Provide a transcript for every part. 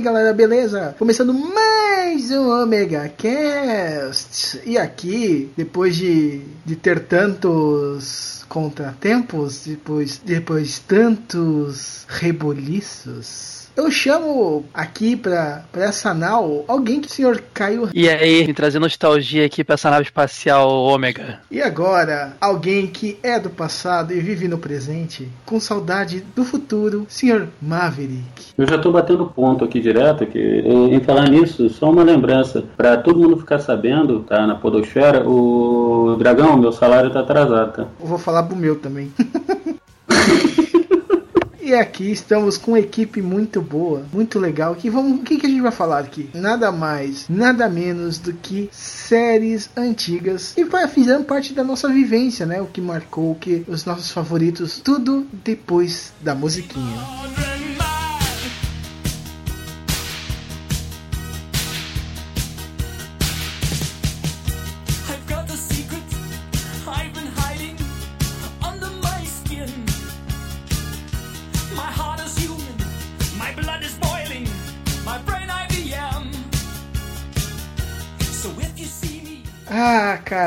Galera, beleza? Começando mais um Omega Cast. E aqui, depois de, de ter tantos contratempos, depois, depois tantos reboliços, eu chamo aqui pra, pra essa nau alguém que o senhor Caio. E aí, me trazer nostalgia aqui pra essa nave espacial Ômega. E agora, alguém que é do passado e vive no presente, com saudade do futuro, senhor Maverick. Eu já tô batendo ponto aqui direto, que em falar nisso, só uma lembrança. Pra todo mundo ficar sabendo, tá, na podosfera, o Dragão, meu salário tá atrasado, tá? Eu vou falar pro meu também. E aqui estamos com uma equipe muito boa, muito legal. Que vamos, o que, que a gente vai falar aqui? Nada mais, nada menos do que séries antigas e fizeram parte da nossa vivência, né? O que marcou, o que os nossos favoritos, tudo depois da musiquinha.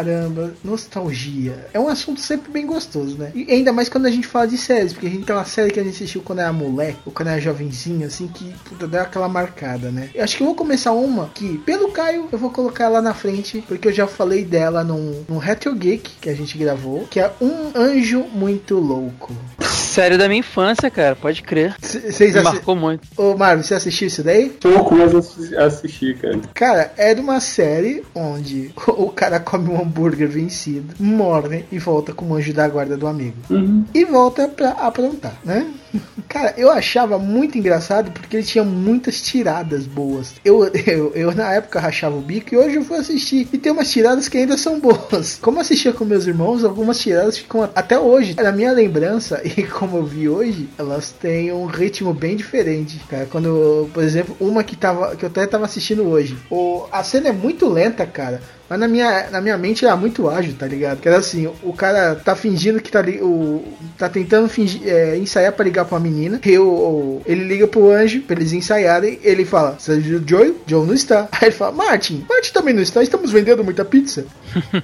Caramba, nostalgia. É um assunto sempre bem gostoso, né? E ainda mais quando a gente fala de séries, porque a gente tem uma série que a gente assistiu quando era moleque, ou quando era jovenzinho, assim, que puta, deu aquela marcada, né? Eu acho que eu vou começar uma que, pelo Caio, eu vou colocar lá na frente, porque eu já falei dela num, num Retro Geek que a gente gravou, que é Um Anjo Muito Louco. Série da minha infância, cara, pode crer. C- Vocês Me marcou muito. Ô, Marvel, você assistiu isso daí? Pouco mais assi- assistir, cara. Cara, é de uma série onde o cara come um hambúrguer vencido, morre e volta como anjo da guarda do amigo. Uhum. E volta pra aprontar, né? Cara, eu achava muito engraçado porque ele tinha muitas tiradas boas. Eu, eu, eu na época rachava o bico e hoje eu fui assistir. E tem umas tiradas que ainda são boas. Como eu assistia com meus irmãos, algumas tiradas ficam até hoje. Na minha lembrança, e como eu vi hoje, elas têm um ritmo bem diferente. Cara, quando, por exemplo, uma que, tava, que eu até tava assistindo hoje. O, a cena é muito lenta, cara. Mas na minha, na minha mente era muito ágil, tá ligado? Que era assim, o cara tá fingindo que tá li, o tá tentando fingir, é, ensaiar pra ligar pra uma menina. E o, o- ele liga pro anjo pra eles ensaiarem. Ele fala: Você o Joe? Joe não está. Aí ele fala: Martin, Martin também não está. Estamos vendendo muita pizza.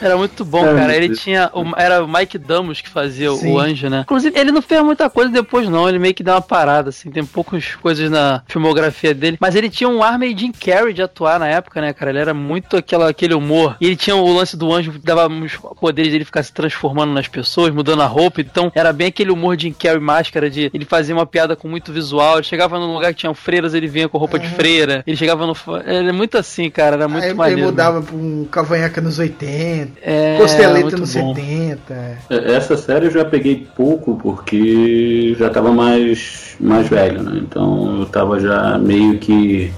Era muito bom, É, cara. Ele tinha. o- era o Mike Damos que fazia o- Sim. o anjo, né? Inclusive, ele não fez muita coisa depois, não. Ele meio que deu uma parada, assim. Tem poucas coisas na filmografia dele. Mas ele tinha um ar meio Jim Carrey de atuar na época, né, cara? Ele era muito aquela, aquele humor. E ele tinha o lance do anjo que dava os poderes dele ficar se transformando nas pessoas, mudando a roupa. Então, era bem aquele humor Jim Carrey máscara de ele fazia uma piada com muito visual. Ele chegava num lugar que tinha freiras, ele vinha com roupa de freira. Ele chegava no. Ele é muito assim, cara. Era muito Aí ele maneiro. mudava pra um cavanhaque nos 80, É, costeleta nos bom. 70. É, Essa série eu já peguei pouco porque já tava mais, mais velho, né? Então eu tava já meio que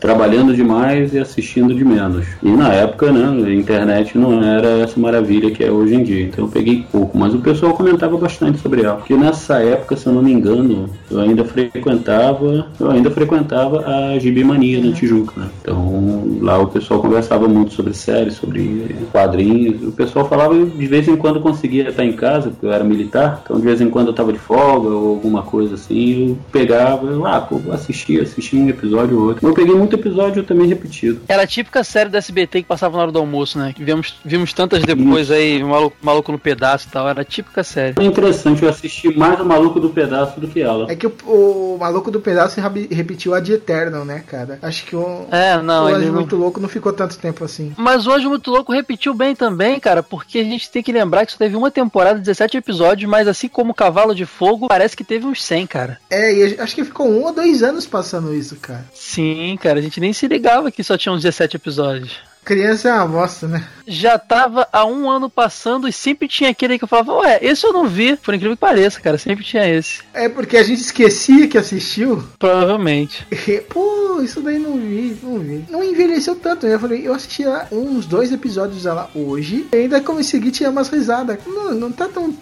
trabalhando demais e assistindo de menos. E na época, né, a internet não era essa maravilha que é hoje em dia. Então eu peguei pouco, mas o pessoal comentava bastante sobre ela. Porque nessa época, se eu não me engano, eu ainda frequentava, eu ainda frequentava a Gibi Mania na Tijuca, né? Então lá o pessoal conversava muito sobre séries, sobre quadrinhos. O pessoal falava e de vez em quando conseguia estar em casa, porque eu era militar, então de vez em quando eu tava de folga ou alguma coisa assim, eu pegava, eu, ah, pô, vou assistir, assistir um episódio ou outro. Eu peguei muito episódio também repetido. Era a típica série da SBT que passava na hora do almoço, né? Que vimos, vimos tantas depois aí, maluco, maluco no pedaço e tal. Era a típica série. É interessante, eu assisti mais o Maluco do Pedaço do que ela. É que o, o maluco do pedaço rabi- repetiu a de Eternal, né, cara? Acho que o, É, não, o ele Anjo não... Muito Louco não ficou tanto tempo assim. Mas o Anjo Muito Louco repetiu bem também, cara, porque a gente tem que lembrar que só teve uma temporada, 17 episódios, mas assim como Cavalo de Fogo, parece que teve uns 100, cara. É, e acho que ficou um ou dois anos passando isso, cara. Sim, cara, a gente nem se ligava que só tinham 17 episódios. Criança é uma bosta, né? Já tava há um ano passando e sempre tinha aquele que eu falava, ué, esse eu não vi. Por incrível que pareça, cara, sempre tinha esse. É porque a gente esquecia que assistiu. Provavelmente. E, Pô, isso daí não vi, não vi. Não envelheceu tanto, né? Eu falei, eu assisti lá uns dois episódios lá hoje. E ainda consegui tirar umas risadas. Não, não tá tão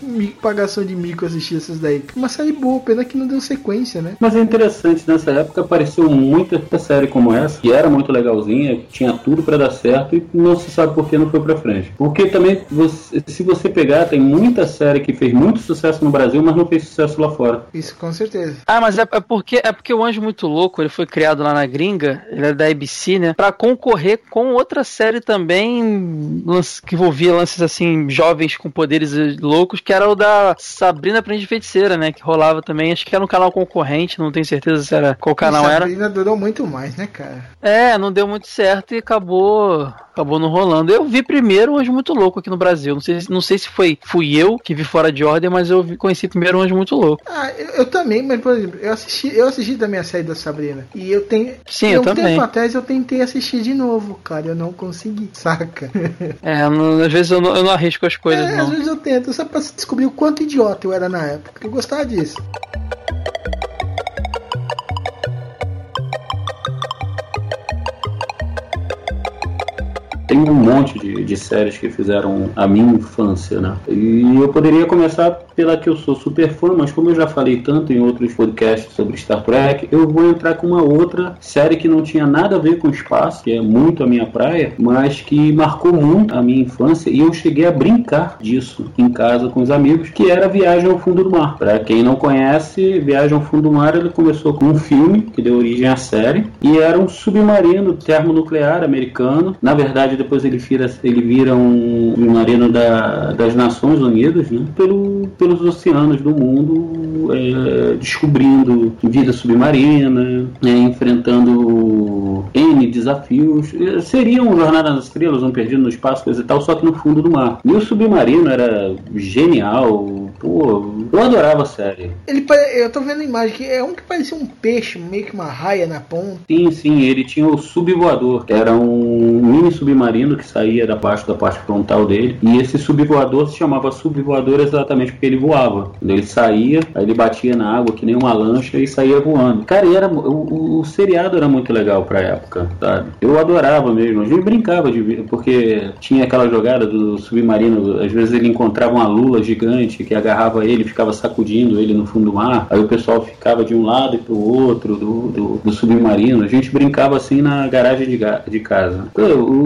pagação de mico assistir essas daí. Uma série boa, pena que não deu sequência, né? Mas é interessante, nessa época apareceu muita série como essa, que era muito legalzinha, tinha tudo pra dar certo e não se sabe por que não foi pra frente. Porque também, você- se você pegar, tem muita série que fez muito sucesso no Brasil, mas não fez sucesso lá fora. Isso com certeza. Ah, mas é, é porque é porque o Anjo Muito Louco, ele foi criado lá na gringa, ele é da ABC, né? Pra concorrer com outra série também lance- que envolvia lances assim, jovens com poderes loucos, que era o da Sabrina Aprendiz de Feiticeira, né? Que rolava também, acho que era um canal concorrente, não tenho certeza se era qual canal e era. Sabrina durou muito mais, né, cara? É, não deu muito certo e acabou acabou não rolando. Eu vi primeiro o Anjo Muito Louco aqui no Brasil. Não sei, não sei se foi fui eu que vi fora de ordem, mas eu vi- conheci primeiro o Anjo Muito Louco. Ah, eu, eu também, mas por exemplo, eu assisti, eu assisti também a série da Sabrina. E eu tenho. Sim, eu um também. tempo atrás eu tentei assistir de novo, cara. Eu não consegui, saca? É, não- às vezes eu não, eu não arrisco as coisas, É, às não. vezes eu tento, só pra descobrir o quanto idiota eu era na época. Eu gostava disso. Tem um monte de, de séries que fizeram a minha infância, né? E eu poderia começar pela que eu sou super fã, mas como eu já falei tanto em outros podcasts sobre Star Trek, eu vou entrar com uma outra série que não tinha nada a ver com espaço, que é muito a minha praia, mas que marcou muito a minha infância e eu cheguei a brincar disso em casa com os amigos, que era Viagem ao Fundo do Mar. Para quem não conhece, Viagem ao Fundo do Mar ele começou com um filme que deu origem à série e era um submarino termonuclear americano. Na verdade, depois ele vira, ele vira um submarino da, das Nações Unidas, né? Pelo, pelos oceanos do mundo, é, descobrindo vida submarina, né? enfrentando N desafios. Eh, Seria um Jornada nas Estrelas, um Perdido no Espaço, coisa e tal, só que no fundo do mar. E o submarino era genial. Pô, eu adorava a série. Ele Eu tô vendo a imagem que é um que parecia um peixe, meio que uma raia na ponta. Sim, sim, ele tinha o subvoador, que era um mini submarino que saía da parte da parte frontal dele. E esse subvoador se chamava subvoador exatamente porque ele voava. Ele saía, aí ele batia na água que nem uma lancha e saía voando. Cara, era, o, o- o seriado era muito legal pra época, sabe? Eu adorava mesmo. A gente brincava de porque tinha aquela jogada do submarino, às vezes ele encontrava uma lula gigante que agarrava ele ficava sacudindo ele no fundo do mar. Aí o pessoal ficava de um lado e pro outro do, do, do submarino. A gente brincava assim na garagem de, de casa.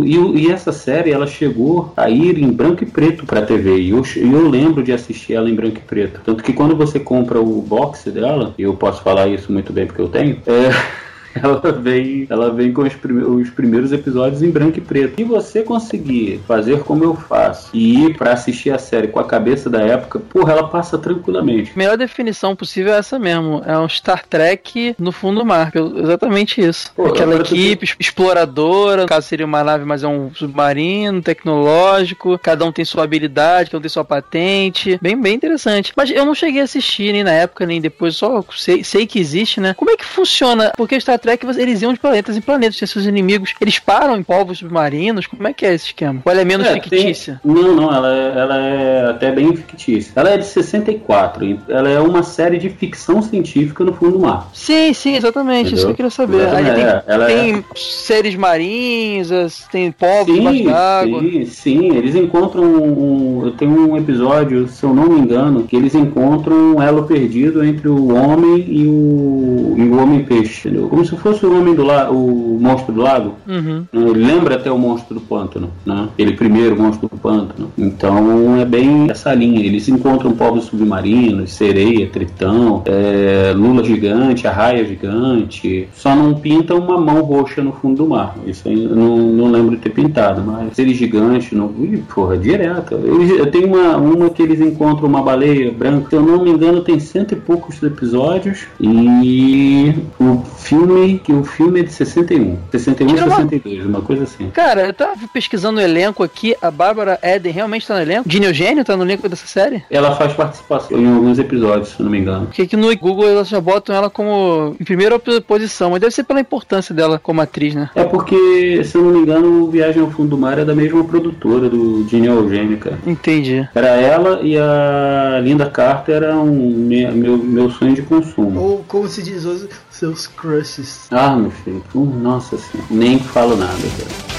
E, essa série, ela chegou a ir em branco e preto pra TV. E eu, eu lembro de assistir ela em branco e preto. Tanto que quando você compra o box dela, e eu posso falar isso muito bem porque eu tenho, é. Ela vem, ela vem com os, prime- os primeiros episódios em branco e preto. E você conseguir fazer como eu faço e ir pra assistir a série com a cabeça da época, porra, ela passa tranquilamente. A melhor definição possível é essa mesmo. É um Star Trek no fundo do mar. Exatamente isso. Pô, Aquela equipe exploradora, no caso seria uma nave, mas é um submarino tecnológico. Cada um tem sua habilidade, cada um tem sua patente. Bem, bem interessante. Mas eu não cheguei a assistir nem na época, nem depois. Só sei, sei que existe, né? Como é que funciona? Porque Star Trek, eles iam de planetas em planetas. Tinha seus inimigos. Eles param em povos submarinos. Como é que é esse esquema? Ou ela é menos É, fictícia? tem- Não, não, ela é, ela é até bem fictícia. Ela é de 64, e ela é uma série de ficção científica no fundo do mar. Sim, sim, exatamente. Isso que eu queria saber. Tem, é, ela é- tem seres marinhos, tem povos Sim, d'água. sim, sim, eles encontram um, tem um episódio, se eu não me engano, que eles encontram um elo perdido entre o homem e o, e o homem peixe, entendeu? Como se fosse o homem do lago, o monstro do lago. Uhum. Ele lembra até o monstro do pântano, né? Ele primeiro monstro do pântano. Então é bem essa linha. Eles encontram povos submarinos, sereia, tritão, é, lula gigante, arraia gigante. Só não pintam uma mão roxa no fundo do mar. Isso aí eu não, não lembro de ter pintado, mas seres gigantes, não. Ih, porra, direto. Eles, eu tenho uma, uma que eles encontram uma baleia branca. Se eu não me engano, tem cento e poucos episódios. E o filme que o filme é de 61. 61 Tira uma- 62, uma coisa assim. Cara, eu tava pesquisando o elenco aqui, a Bárbara Eden realmente tá no elenco? Dini Eugênio tá no elenco dessa série? Ela faz participação em alguns episódios, se eu não me engano. Porque aqui no Google elas já botam ela como em primeira posição, mas deve ser pela importância dela como atriz, né? É porque, se eu não me engano, o Viagem ao Fundo do Mar é da mesma produtora do Dini Eugênio, cara. Entendi. Era ela e a Linda Carter eram me- meu, meu sonho de consumo. Ou como se diz hoje, seus crushes. Ah, meu filho, uh, nossa senhora, nem falo nada, cara.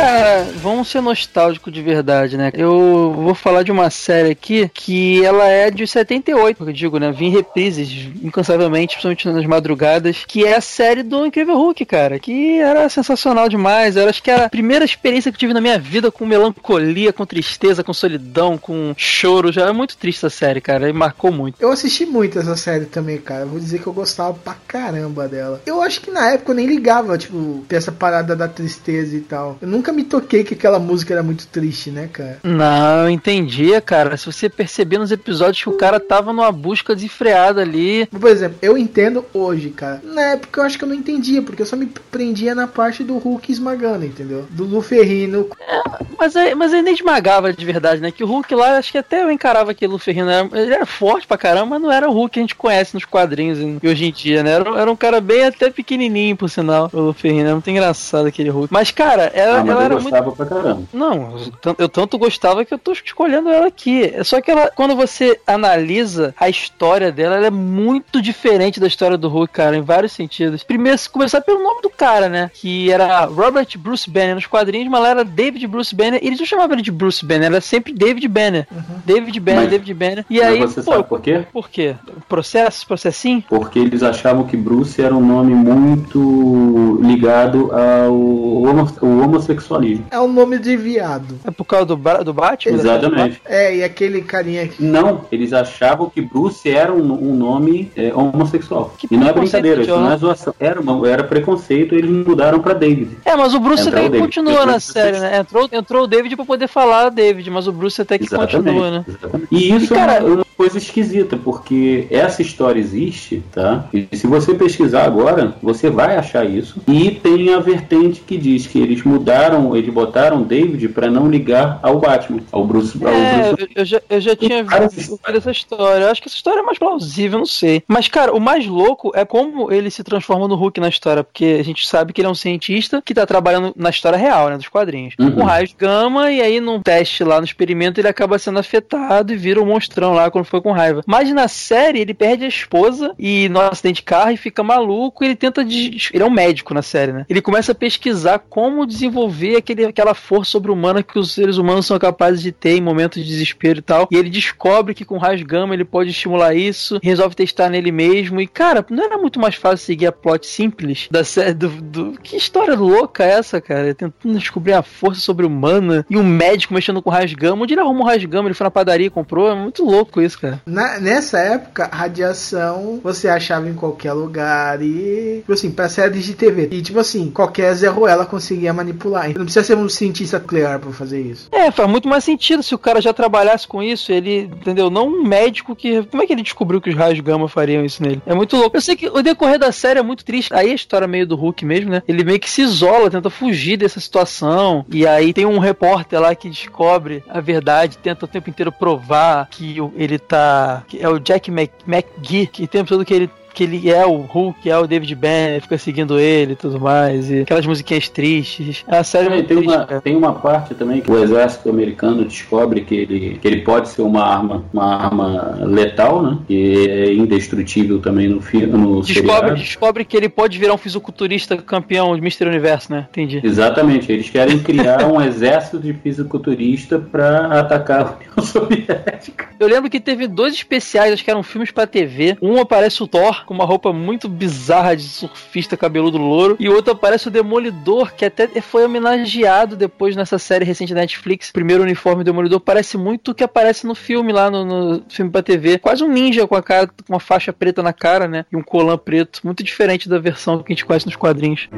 Cara, vamos ser nostálgico de verdade, né? Eu vou falar de uma série aqui que ela é de 78, eu digo, né? Vi em reprises incansavelmente, principalmente nas madrugadas, que é a série do Incrível Hulk, cara, que era sensacional demais. Eu acho que era a primeira experiência que tive na minha vida com melancolia, com tristeza, com solidão, com choro. Já é muito triste essa série, cara, e marcou muito. Eu assisti muito essa série também, cara. Vou dizer que eu gostava pra caramba dela. Eu acho que na época eu nem ligava, tipo, ter essa parada da tristeza e tal. Eu nunca me toquei que aquela música era muito triste, né, cara? Não, eu entendia, cara. Se você perceber nos episódios que o cara tava numa busca desenfreada ali. Por exemplo, eu entendo hoje, cara. Na época eu acho que eu não entendia, porque eu só me prendia na parte do Hulk esmagando, entendeu? Do Luferrino. Mas, é- mas ele nem esmagava de verdade, né? Que o Hulk lá, acho que até eu encarava aquele Luferrino. Era, ele era forte pra caramba, mas não era o Hulk que a gente conhece nos quadrinhos e e hoje em dia, né? Era, era um cara bem até pequenininho, por sinal, o Luferrino. Era muito engraçado aquele Hulk. Mas, cara, ela, Ah, mas ela eu era muito. gostava pra caramba. Não, eu tan- eu tanto gostava que eu tô escolhendo ela aqui. É Só que ela, quando você analisa a história dela, ela é muito diferente da história do Hulk, cara, em vários sentidos. Primeiro, se começar pelo nome do cara, né? Que era Robert Bruce Banner nos quadrinhos, mas ela era David Bruce Banner. E eles não chamavam ele de Bruce Banner, era sempre David Banner. David Banner, Mas- David Banner. E Mas aí, você pô, sabe por quê? por quê? Processo, processinho? Porque eles achavam que Bruce era um nome muito ligado ao homo- ao homossexualismo. É o nome de viado. É por causa do, do Batman? Exatamente. É, e aquele carinha aqui. Não, eles achavam que Bruce era um, um nome é, homossexual. Que e não é brincadeira, isso não é zoação. Era, uma- era preconceito, eles mudaram pra David. É, mas o Bruce Entrou até o que David. continua Entrou na série, né? Entrou, entrou o David pra poder falar David, mas o Bruce até que continua, né? exatamente. E isso E, cara, é uma, uma coisa esquisita, porque essa história existe, tá? E se você pesquisar agora, você vai achar isso. E tem a vertente que diz que eles mudaram, eles botaram David pra não ligar ao Batman, ao Bruce. ao É, Bruce eu, eu já, eu já tinha visto essa história. Eu acho que essa história é mais plausível, não sei. Mas, cara, o mais louco é como ele se transforma no Hulk na história, porque a gente sabe que ele é um cientista que tá trabalhando na história real, né, dos quadrinhos. Uhum. Com raios gama, e aí num teste lá no experimento ele acaba sendo afetado e vira um monstrão lá quando foi com raiva. Mas na série ele perde a esposa e no acidente de carro e fica maluco e ele tenta. des- Ele é um médico na série, né? Ele começa a pesquisar como desenvolver aquele, aquela força sobre-humana que os seres humanos são capazes de ter em momentos de desespero e tal. E ele descobre que com raios gama ele pode estimular isso, resolve testar nele mesmo. E, cara, não era muito mais fácil seguir a plot simples da série do. do- Que história louca é essa, cara? Tentando descobrir a força sobre-humana e um médico mexendo com raios gama. Onde ele arrumou raios gama? Ele foi na padaria e comprou. É muito louco isso, cara. Na- nessa época, radiação você achava em qualquer lugar e, tipo assim, pra séries de TV. E, tipo assim, qualquer Zé Ruela conseguia manipular. Não precisa ser um cientista nuclear pra fazer isso. É, faz muito mais sentido se o cara já trabalhasse com isso, ele, entendeu? Não um médico que. Como é que ele descobriu que os raios gama fariam isso nele? É muito louco. Eu sei que o decorrer da série é muito triste. Aí a história meio do Hulk mesmo, né? Ele meio que se isola, tenta fugir dessa situação. E aí tem um repórter lá que descobre a verdade, tenta o tempo inteiro provar que ele tá. que é o Jack Mc, McGee, que o tempo todo que ele que ele é o Hulk, é o David Banner, fica seguindo ele e tudo mais, e aquelas musiquinhas tristes. É uma série muito tem, triste, uma, cara. tem uma parte também que o exército americano descobre que ele, que ele pode ser uma arma, uma arma letal, né? Que é indestrutível também no filme. Descobre, seriado. descobre que ele pode virar um fisiculturista campeão de Mister Universo, né? Entendi. Exatamente, eles querem criar um exército de fisiculturista para atacar a União Soviética. Eu lembro que teve dois especiais, acho que eram filmes pra TV. Um aparece o Thor com uma roupa muito bizarra de surfista cabeludo louro, e outro aparece o Demolidor, que até foi homenageado depois nessa série recente da Netflix. Primeiro uniforme do Demolidor parece muito o que aparece no filme lá no, no filme pra TV. Quase um ninja com a cara com uma faixa preta na cara, né? E um colã preto, muito diferente da versão que a gente conhece nos quadrinhos.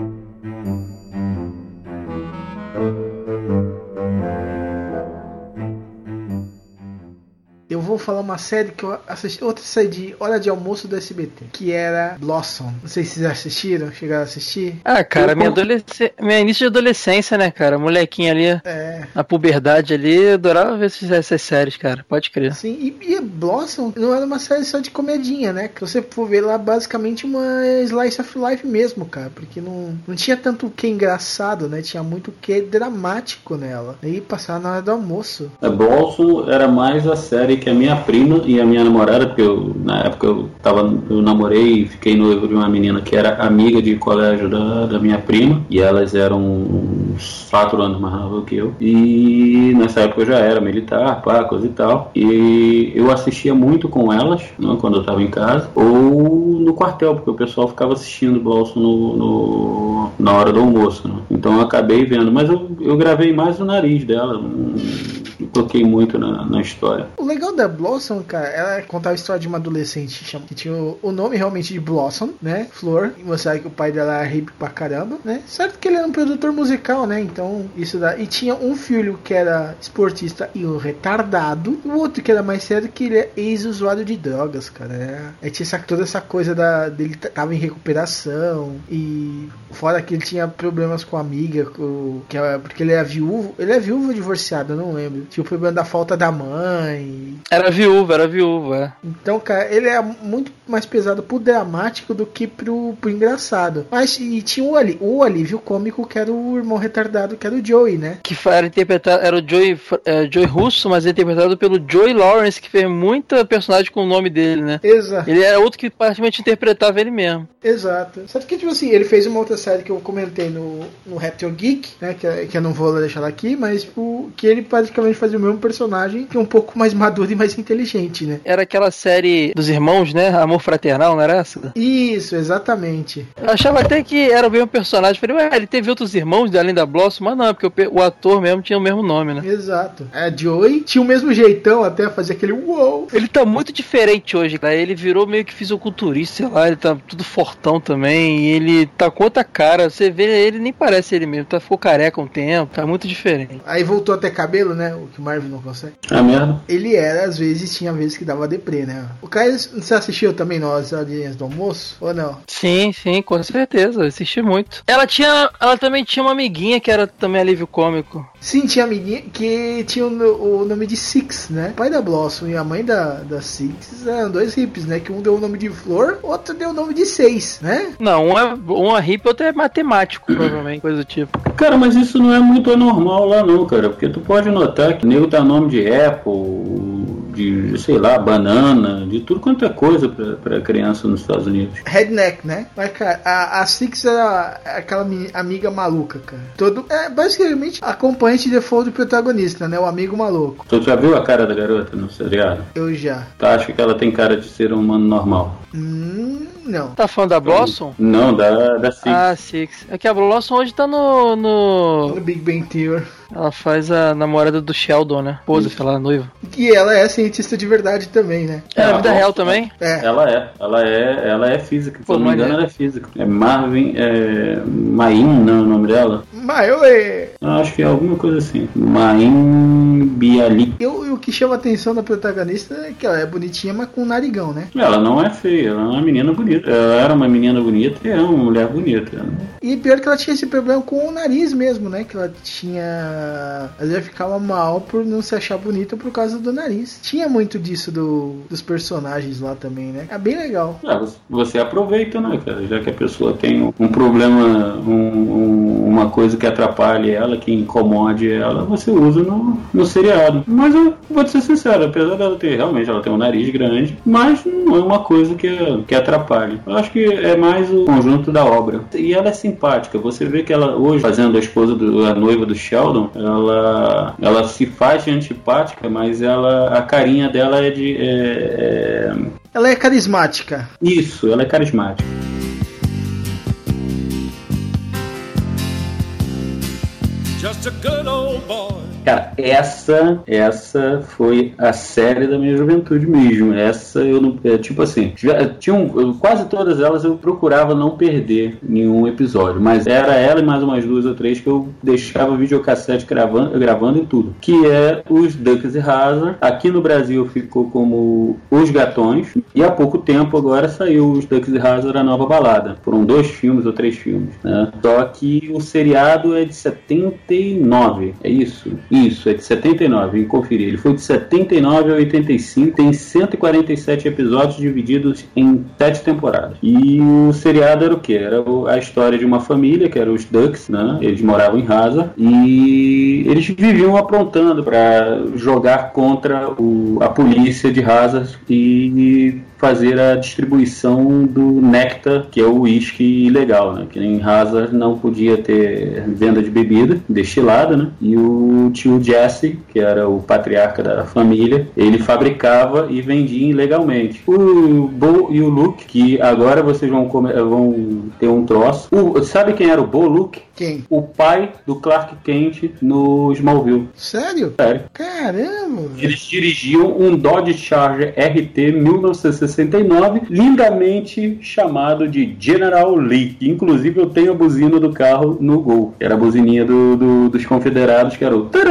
Falar uma série que eu assisti, outra série de hora de almoço do SBT, que era Blossom. Não sei se vocês assistiram, chegaram a assistir. Ah, cara, Eu minha, adolescência, minha início de adolescência, né, cara? Molequinha ali, É. na puberdade ali, eu adorava ver essas, essas séries, cara. Pode crer. Assim, e, e Blossom não era uma série só de comedinha, né? Se você for ver lá, basicamente uma slice of life mesmo, cara. Porque não, não tinha tanto o que engraçado, né? Tinha muito o que dramático nela. E passava na hora do almoço. A Blossom era mais a série que a minha prima e a minha namorada, porque eu, na época eu, tava, eu namorei e fiquei noivo de uma menina que era amiga de colégio da, da minha prima, e elas eram uns 4 anos mais novas que eu. E nessa época eu já era militar, pá, coisa e tal. E eu assistia muito com elas, né, quando eu tava em casa, ou no quartel, porque o pessoal ficava assistindo Blossom no, no- na hora do almoço. Né? Então eu acabei vendo, mas eu, eu gravei mais o nariz dela. Não toquei muito na, na história. O legal da Blossom, cara, ela contava a história de uma adolescente que tinha o, nome realmente de Blossom, né? Flor. E mostrava que o pai dela era hippie pra caramba, né? Certo que ele era um produtor musical, né? Então, isso dá. E tinha um filho que era esportista e um retardado. E o outro que era mais sério, que ele é ex-usuário de drogas, cara. É, Aí tinha essa, toda essa coisa da, dele tava em recuperação. E fora que ele tinha problemas com a amiga, com, que é, porque ele é viúvo. Ele é viúvo ou divorciado, eu não lembro. Tinha o problema da falta da mãe. Era viúva, era viúva. é. Então, cara, ele é muito mais pesado pro dramático do que pro, pro engraçado. Mas e tinha o, ali, o alívio cômico que era o irmão retardado, que era o Joey, né? Que era interpretado, era o Joey, é, Joey Russo, mas interpretado pelo Joey Lawrence, que fez muita personagem com o nome dele, né? Exato. Ele era outro que praticamente interpretava ele mesmo. Exato. Só que, tipo assim, ele fez uma outra série que eu comentei no, no Raptor Geek, né? Que, que eu não vou deixar aqui, mas tipo, que ele praticamente fazia o mesmo personagem, que é um pouco mais maduro e mais inteligente, né? Era aquela série dos irmãos, né? Amor Fraternal, não era essa? Isso, exatamente. Eu achava até que era o mesmo personagem. Falei, ué, ele teve outros irmãos além da Blossom, mas não, é porque o, ator mesmo tinha o mesmo nome, né? Exato. A Joey tinha o mesmo jeitão até fazer aquele uou. Ele tá muito diferente hoje, cara. Ele virou meio que fisiculturista, sei lá, ele tá tudo fortão também. E ele tá com outra cara. Você vê ele, nem parece ele mesmo. Tá, ficou careca um tempo, tá muito diferente. Aí voltou até cabelo, né? O que o Marvin não consegue. Ah, merda. Ele era, às vezes, tinha vezes que dava deprê, né? O Caio, você assistiu também nas horinhas do almoço? Ou não? Sim, sim, com certeza. Eu assisti muito. Ela tinha. Ela também tinha uma amiguinha que era também alívio cômico. Sim, tinha amiguinha que tinha o, o nome de Six, né? O pai da Blossom e a mãe da, da Six eram dois hippies, né? Que um deu o nome de Flor, outro deu o nome de Seis, né? Não, um é, um é hippie, outro é matemático, provavelmente, coisa do tipo. Cara, mas isso não é muito anormal lá não, cara. Porque tu pode notar que o nego dá nome de Apple, de, sei lá, banana, de tudo quanto é coisa pra, pra criança nos Estados Unidos. Redneck, né? Mas, cara, a, a Six era aquela mi- amiga maluca, cara. Todo, é basicamente acompanhante default do protagonista, né? O amigo maluco. Tu já viu a cara da garota no seriado? Eu já. Tu acha que ela tem cara de ser um humano normal? Hum, não. Tá falando da Blossom? Não, da, da Six. Ah, Six. É que a Blossom hoje tá no. no... No Big Bang Theory. Ela faz a namorada do Sheldon, né? Esposa, sei lá, noiva. E ela é cientista de verdade também, né? É, na vida real também? É. Ela é, ela é, ela é física. Se Pô, eu não me engano, maneiro. ela é física. É Marvin, é. Main, não é o nome dela? Maioê. Eu acho que é alguma coisa assim. Main Bialik. Eu, e o que chama a atenção da protagonista é que ela é bonitinha, mas com narigão, né? Ela não é feia, ela é uma menina bonita. Ela era uma menina bonita e é uma mulher bonita. né? E pior que ela tinha esse problema com o nariz mesmo, né? Que ela tinha. Às vezes ficava mal por não se achar bonita por causa do nariz. Tinha muito disso do, dos personagens lá também, né? É bem legal. Ah, você- aproveita, né, cara? Já que a pessoa tem um problema, um- um- uma coisa que atrapalhe ela, que incomode ela, você usa no, no seriado. Mas eu vou te ser sincero, apesar dela ter, realmente, ela tem um nariz grande, mas não é uma coisa que, que atrapalhe. Eu acho que é mais o conjunto da obra. E ela é simpática. Você vê que ela, hoje, fazendo a esposa, do, a noiva do Sheldon, ela, ela se faz de antipática, mas ela, a carinha dela é de. é- é- Ela é carismática. isso, ela é carismática. Just a good old boy Cara, essa, essa foi a série da minha juventude mesmo. Essa eu não. É, tipo assim, tinha um- quase todas elas eu procurava não perder nenhum episódio. Mas era ela e mais umas duas ou três que eu deixava videocassete gravando, gravando e tudo. Que é os Ducks e Hazard. Aqui no Brasil ficou como Os Gatões. E há pouco tempo agora saiu os Ducks e Hazard a nova balada. Foram dois filmes ou três filmes. Né? Só que o seriado é de 79. É isso? Isso, é de 79. Vim conferir. Ele foi de 79 a 85. Tem 147 episódios divididos em sete temporadas. E o seriado era o quê? Era a história de uma família, que eram os Ducks, né? Eles moravam em Hazard. E eles viviam aprontando para jogar contra o- a polícia de Hazard e fazer a distribuição do néctar, que é o uísque ilegal, né? Que em Hazard não podia ter venda de bebida destilada, né? E o tio Jesse, que era o patriarca da família, ele fabricava e vendia ilegalmente. O Bo e o Luke, que agora vocês vão, come- vão ter um troço. O- sabe quem era o Bo Luke? Quem? O pai do Clark Kent no Smallville. Sério? Sério. Caramba! Eles dirigiam um Dodge Charger RT 1969, lindamente chamado de General Lee. Inclusive eu tenho a buzina do carro no Gol. Era a buzininha do, do- dos confederados, que era o...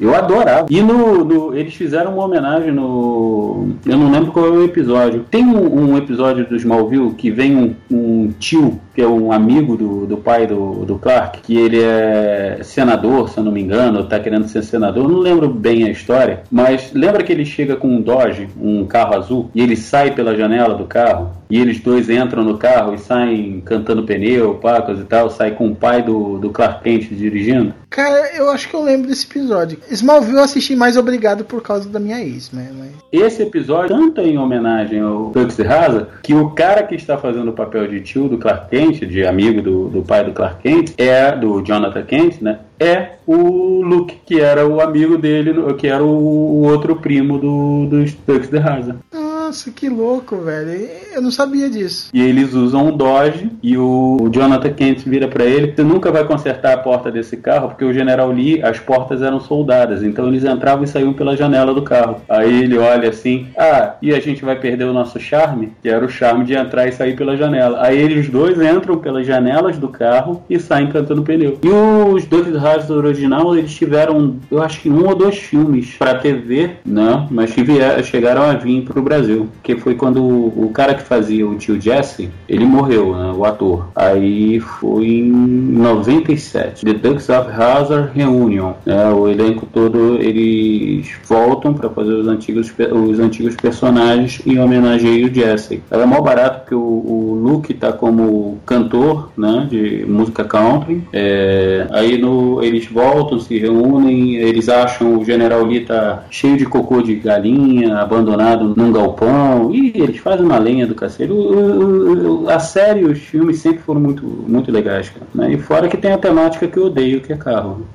Eu adorava. E no, no- eles fizeram uma homenagem no... Eu não lembro qual é o episódio. Tem um, um episódio do Smallville que vem um, um tio, que é um amigo do, do pai do, do Clark, que ele é senador, se eu não me engano, tá querendo ser senador. Não lembro bem a história, mas lembra que ele chega com um Dodge, um carro azul, e ele sai pela janela do carro, e eles dois entram no carro e saem cantando pneu, pacas e tal, sai com o pai do, do Clark Kent dirigindo? Cara, eu acho que eu lembro desse episódio. Smallville eu assisti mais obrigado por causa da minha ex, né? Mas... Esse episódio, tanto em homenagem ao e Haza, que o cara que está fazendo o papel de tio do Clark Kent, de amigo do, do pai do Clark Kent, é do Jonathan Kent, né? É o Luke, que era o amigo dele, que era o, outro primo do, de Haza. Nossa, que louco, velho. Eu não sabia disso. E eles usam um Dodge e o, o Jonathan Kent vira pra ele: Você nunca vai consertar a porta desse carro, porque o General Lee, as portas eram soldadas, então eles entravam e saíam pela janela do carro. Aí ele olha assim: Ah, e a gente vai perder o nosso charme? Que era o charme de entrar e sair pela janela. Aí eles dois entram pelas janelas do carro e saem cantando pneu. E os dois rádios original, eles tiveram, eu acho que um ou dois filmes pra TV, né? Mas que vier, chegaram a vir pro Brasil. Que foi quando o, o cara que fazia o tio Jesse, ele morreu, né? O ator. Aí foi em 97. The Ducks of Hazzard Reunion. Né? O elenco todo, eles voltam pra fazer os antigos, os antigos personagens em homenagem ao Jesse. É mó barato porque o, o Luke tá como cantor, né? De música country. É, aí no, eles voltam, se reúnem, eles acham o General Lee tá cheio de cocô de galinha, abandonado num galpão, e eles fazem uma lenha do cacete. A série e os filmes sempre foram muito, muito legais, cara, né? E fora que tem a temática que eu odeio, que é carro.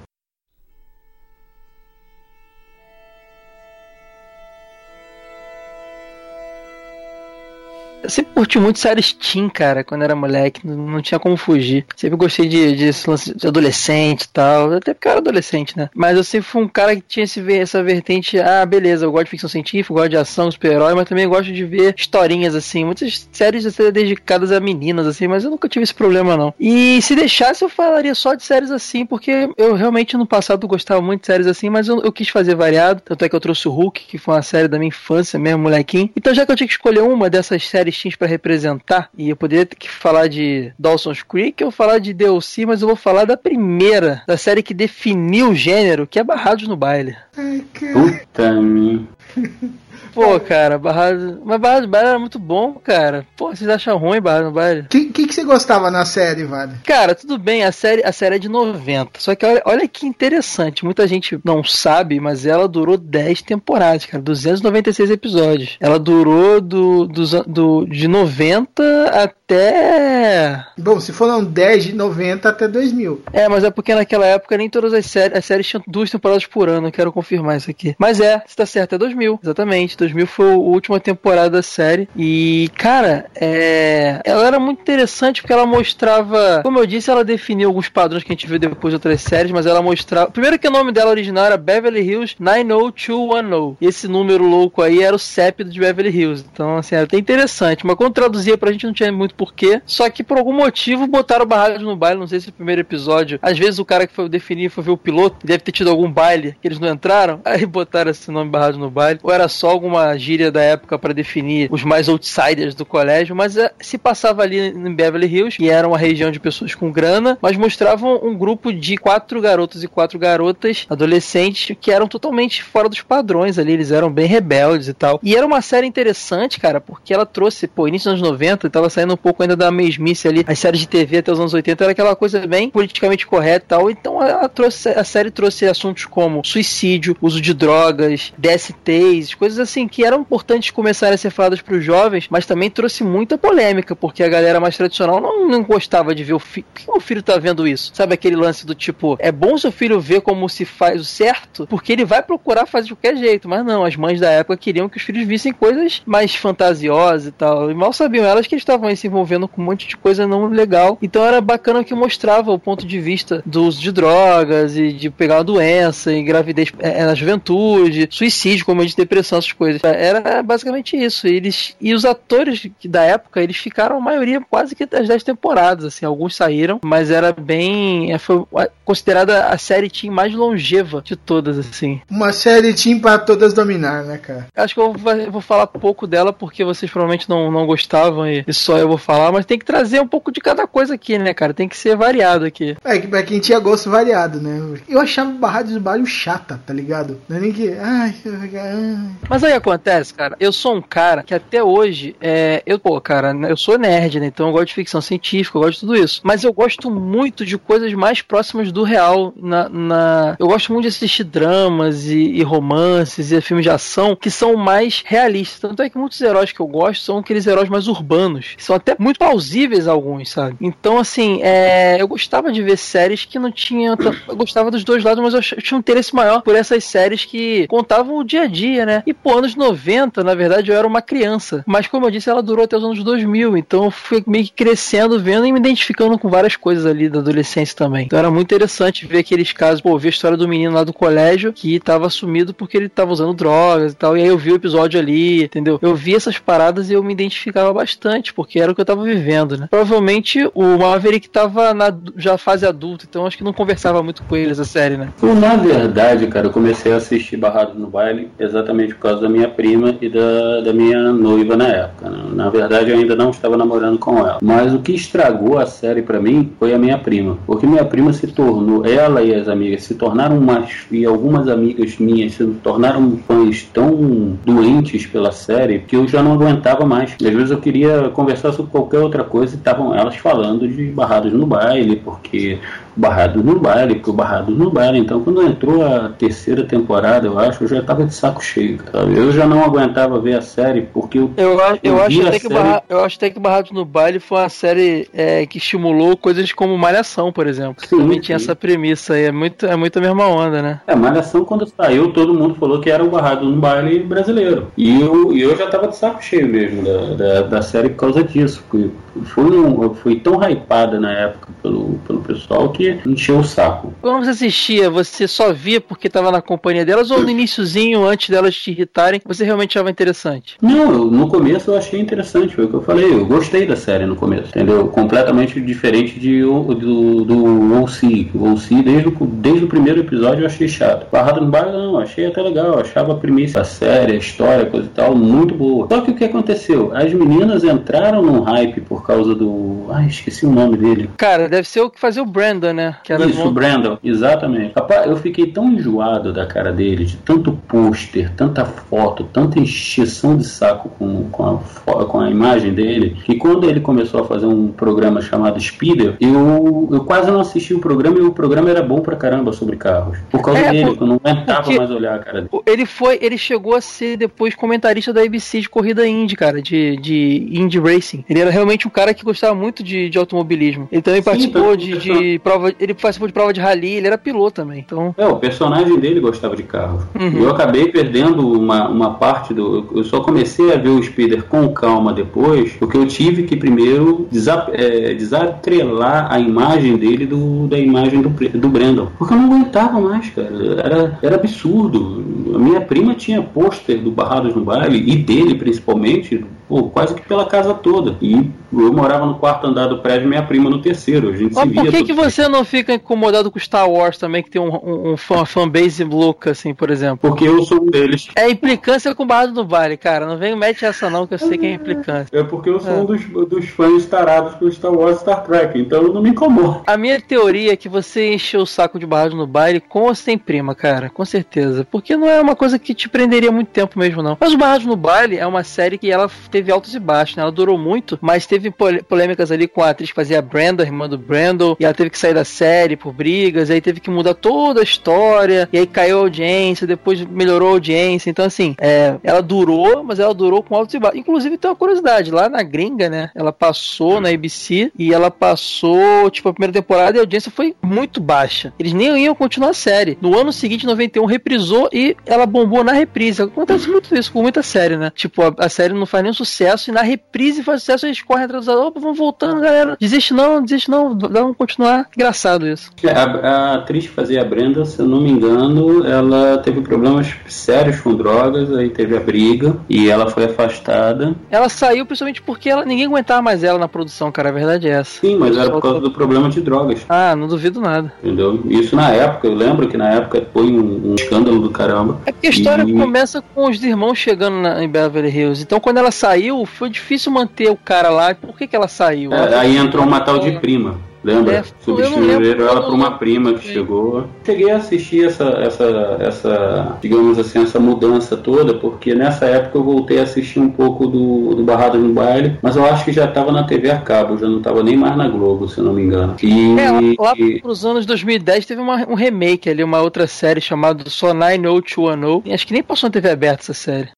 Eu sempre curti muito séries teen, cara, quando era moleque, não, não tinha como fugir. Sempre gostei de, de, de adolescente e tal, até porque eu era adolescente, né? Mas eu sempre fui um cara que tinha esse, essa vertente, ah, beleza, eu gosto de ficção científica, gosto de ação, super-herói, mas também gosto de ver historinhas, assim, muitas séries até dedicadas a meninas, assim, mas eu nunca tive esse problema, não. E se deixasse, eu falaria só de séries assim, porque eu realmente no passado gostava muito de séries assim, mas eu, eu quis fazer variado, tanto é que eu trouxe o Hulk, que foi uma série da minha infância mesmo, molequinho. Então já que eu tinha que escolher uma dessas séries pra representar, e eu poderia ter que falar de Dawson's Creek ou falar de DLC, mas eu vou falar da primeira, da série que definiu o gênero, que é Barrados no Baile. Ai, cara. Puta minha. Pô, cara, Barrados... Mas Barrados no Baile era muito bom, cara. Pô, vocês acham ruim Barrados no Baile? O que, que, que você gostava na série, Vale? Cara, tudo bem, a série, a série é de 90. Só que olha, olha que interessante. Muita gente não sabe, mas ela durou 10 temporadas, cara. 296 episódios. Ela durou do, an- do, de 90 até. Bom, se foram 10 de 90 até 2000. É, mas é porque naquela época nem todas as séries, as séries tinham duas temporadas por ano. Eu quero confirmar isso aqui. Mas é, você tá certo, é 2000. Exatamente. 2000 foi a última temporada da série. E, cara, é... ela era muito interessante porque ela mostrava. Como eu disse, ela definiu alguns padrões que a gente viu depois de outras séries, mas ela mostrava. Primeiro que o nome dela original era Beverly Hills 90210. E esse número louco aí era o CEP de Beverly Hills. Então, assim, era até interessante. Mas quando traduzia pra gente não tinha muito porquê. Só que por algum motivo botaram barrados no baile. Não sei se o primeiro episódio. Às vezes o cara que foi definir foi ver o piloto. Deve ter tido algum baile que eles não entraram. Aí botaram esse nome barrado no baile. Ou era só alguma gíria da época para definir os mais outsiders do colégio. Mas é, se passava ali em Beverly Hills, que era uma região de pessoas com grana, mas mostravam um grupo de quatro garotos e quatro garotas adolescentes que eram totalmente fora dos padrões ali. Eles eram bem rebeldes e tal. E era uma série interessante, cara, porque ela trouxe, pô, início dos anos 90, tava saindo um pouco ainda da mesmice ali. As séries de TV até os anos 80 era aquela coisa bem politicamente correta e tal. Então ela trouxe, a série trouxe assuntos como suicídio, uso de drogas, DSTs, coisas assim que eram importantes começarem a ser faladas para os jovens, mas também trouxe muita polêmica, porque a galera mais tradicional não, não gostava de ver o filho. Por que o filho tá vendo isso? Sabe aquele lance do tipo, é bom seu filho ver como se faz o certo, porque ele vai procurar fazer de qualquer jeito. Mas não, as mães da época queriam que os filhos vissem coisas mais fantasiosas e tal. E mal sabiam elas que eles estavam se envolvendo com um monte de coisa não legal. Então era bacana que mostrava o ponto de vista do uso de drogas e de pegar uma doença, e gravidez é, na juventude, suicídio, como de depressão, essas coisas. Era basicamente isso. Eles, e os atores da época, eles ficaram a maioria quase que das 10 temporadas, assim, alguns saíram, mas era bem. Foi considerada a série teen mais longeva de todas, assim. Uma série teen pra todas dominar, né, cara? Acho que eu vou, vou falar pouco dela porque vocês provavelmente não, não gostavam e, e só eu vou falar, mas tem que trazer um pouco de cada coisa aqui, né, cara? Tem que ser variado aqui. É, que pra quem tinha gosto variado, né? Eu achava Barrados do Bairro chata, tá ligado? Não é nem que. Ai, ai. Mas aí acontece, cara, eu sou um cara que até hoje, é, eu, pô, cara, eu sou nerd, né? Então eu gosto de ficção científica, eu gosto de tudo isso. Mas eu gosto muito de coisas mais próximas do real. Na, na... Eu gosto muito de assistir dramas e, e romances e filmes de ação que são mais realistas. Tanto é que muitos heróis que eu gosto são aqueles heróis mais urbanos, são até muito plausíveis alguns, sabe? Então, assim, é, eu gostava de ver séries que não tinham. Eu gostava dos dois lados, mas eu tinha um interesse maior por essas séries que contavam o dia a dia, né? E, pô, anos 90, na verdade, eu era uma criança. Mas, como eu disse, ela durou até os anos 2000. Então, eu fui meio que crescendo, vendo e me identificando com várias coisas ali da adolescência também. Então, era muito interessante ver aqueles casos, pô, ver a história do menino lá do colégio que tava sumido porque ele tava usando drogas e tal. E aí eu vi o episódio ali, entendeu? Eu vi essas paradas e eu me identificava bastante, porque era o que eu tava vivendo, né? Provavelmente o Maverick tava na já fase adulta, então acho que não conversava muito com eles a série, né? Na verdade, cara, eu comecei a assistir Barrados no Baile exatamente por causa da minha prima e da, da minha noiva na época. Né? Na verdade, eu ainda não estava namorando com ela. Mas o que estragou a série para mim foi a minha prima. Porque minha prima se tornou, ela e as amigas se tornaram umas, e algumas amigas minhas se tornaram fãs tão doentes pela série que eu já não aguentava mais. Às vezes eu queria conversar sobre qualquer outra coisa e estavam elas falando de Barrados no Baile, porque Barrados no Baile, porque o Barrados no Baile. Então, quando entrou a terceira temporada, eu acho, eu já tava de saco cheio, cara. Eu já não aguentava ver a série, porque eu. Eu, acho- eu, Eu acho até que série- Barra, eu acho até que Barrados no Baile foi uma série é, que estimulou coisas como Malhação, por exemplo. Sim, Também sim. tinha essa premissa aí. É muito, é muito a mesma onda, né? É, Malhação, quando saiu, todo mundo falou que era o Barrado no Baile brasileiro. E eu, eu já tava de saco cheio mesmo da, da, da série por causa disso. Foi, foi, um, foi tão hypada na época pelo, pelo pessoal que encheu o saco. Quando você assistia, você só via porque tava na companhia delas ou no iniciozinho, antes delas te irritarem, você realmente achava interessante? Não, eu- no começo eu achei interessante, foi o que eu falei. Eu gostei da série no começo, entendeu? Completamente diferente de, do, do OC. O OC, desde, o- desde o primeiro episódio, eu achei chato. Barrado no Baile, não, achei até legal. Achava a premissa, a série, a história, coisa e tal, muito boa. Só que o que aconteceu? As meninas entraram num hype por causa do. Ai, esqueci o nome dele. Cara, deve ser o que fazia o Brandon, né? Que era Isso, o Brandon, exatamente. Rapaz, eu fiquei tão enjoado da cara dele, de tanto pôster, tanta foto, tanta encheção de saco com, com, a, com a imagem dele, que quando ele começou a fazer um programa chamado Speeder, eu, eu quase não assisti o programa e o programa era bom pra caramba sobre carros. Por causa É, dele, por- eu não aguentava mais olhar a cara dele. Ele foi, ele chegou a ser depois comentarista da ABC de corrida Indy, cara, de, de Indy Racing. Ele era realmente um cara que gostava muito de, de automobilismo. Ele também Sim, participou de, de prova. Ele participou de prova de rally, ele era piloto também. Então. É, o personagem dele gostava de carro. Uhum. Eu acabei perdendo uma, uma parte do. Eu só comecei a ver o Spider com calma depois, porque eu tive que primeiro desa, é, desatrelar a imagem dele do, da imagem do, do Brandon. Porque eu não aguentava mais, cara. Era, era absurdo. A minha prima tinha pôster do Barrados no Baile, e dele principalmente, pô, quase que pela casa toda. E eu morava no quarto andar do prédio, minha prima no terceiro. A gente Mas se via por que, que você não fica incomodado com Star Wars também, que tem um, um, um fan- fanbase louca, assim, por exemplo? Porque eu sou um deles. É implicância com o Barrado do Vale, cara. Não vem mete essa não, que eu sei que é implicância. É porque eu sou É. um dos, dos fãs tarados por Star Wars e Star Trek, então eu não me incomodo. A minha teoria é que você encheu o saco de barrado no baile com ou sem prima, cara. Com certeza. Porque não é uma coisa que te prenderia muito tempo mesmo, não. Mas o Barrado no Baile é uma série que ela teve altos e baixos, né? Ela durou muito, mas teve polêmicas ali com a atriz que fazia a Brenda, a irmã do Brandon, e ela teve que sair da série por brigas, aí teve que mudar toda a história, e aí caiu a audiência, depois melhorou a audiência. Então, assim, é, ela durou, mas ela durou com altos e baixos. Inclusive, tem uma curiosidade, lá na gringa, né? Ela passou na ABC e ela passou, tipo, a primeira temporada e a audiência foi muito baixa. Eles nem iam continuar a série. No ano seguinte, 91, reprisou e ela bombou na reprise. Acontece muito isso com muita série, né? Tipo, a, a série não faz nenhum sucesso e na reprise faz sucesso, eles correm atrás dos opa, vamos voltando, galera. Desiste não, desiste não, vamos continuar. Engraçado isso. É, A, a atriz que fazia a Brenda, se eu não me engano, ela teve problemas sérios com drogas, aí teve a briga e ela foi afastada. Ela saiu principalmente porque ela, ninguém aguentava mais ela na produção, cara. A verdade é essa. Sim, mas era por causa do problema de drogas, Ah, não duvido nada. entendeu? Isso na época, eu lembro que na época foi um, um escândalo do caramba. É porque a história E- começa com os irmãos chegando na- em Beverly Hills. Então, quando ela saiu, foi difícil manter o cara lá. Por que, que ela saiu? É, aí entrou uma tal de prima. Lembra? É, Substituíram ela por uma prima que chegou. Cheguei a assistir essa, essa, essa, digamos assim, essa mudança toda, porque nessa época eu voltei a assistir um pouco do, do Barrado no Baile, mas eu acho que já estava na TV a cabo, já não estava nem mais na Globo, se eu não me engano. E, É, lá, lá e- pros anos 2010 teve uma- um remake ali, uma outra série chamada Só 90210. Acho que nem passou na TV aberta essa série.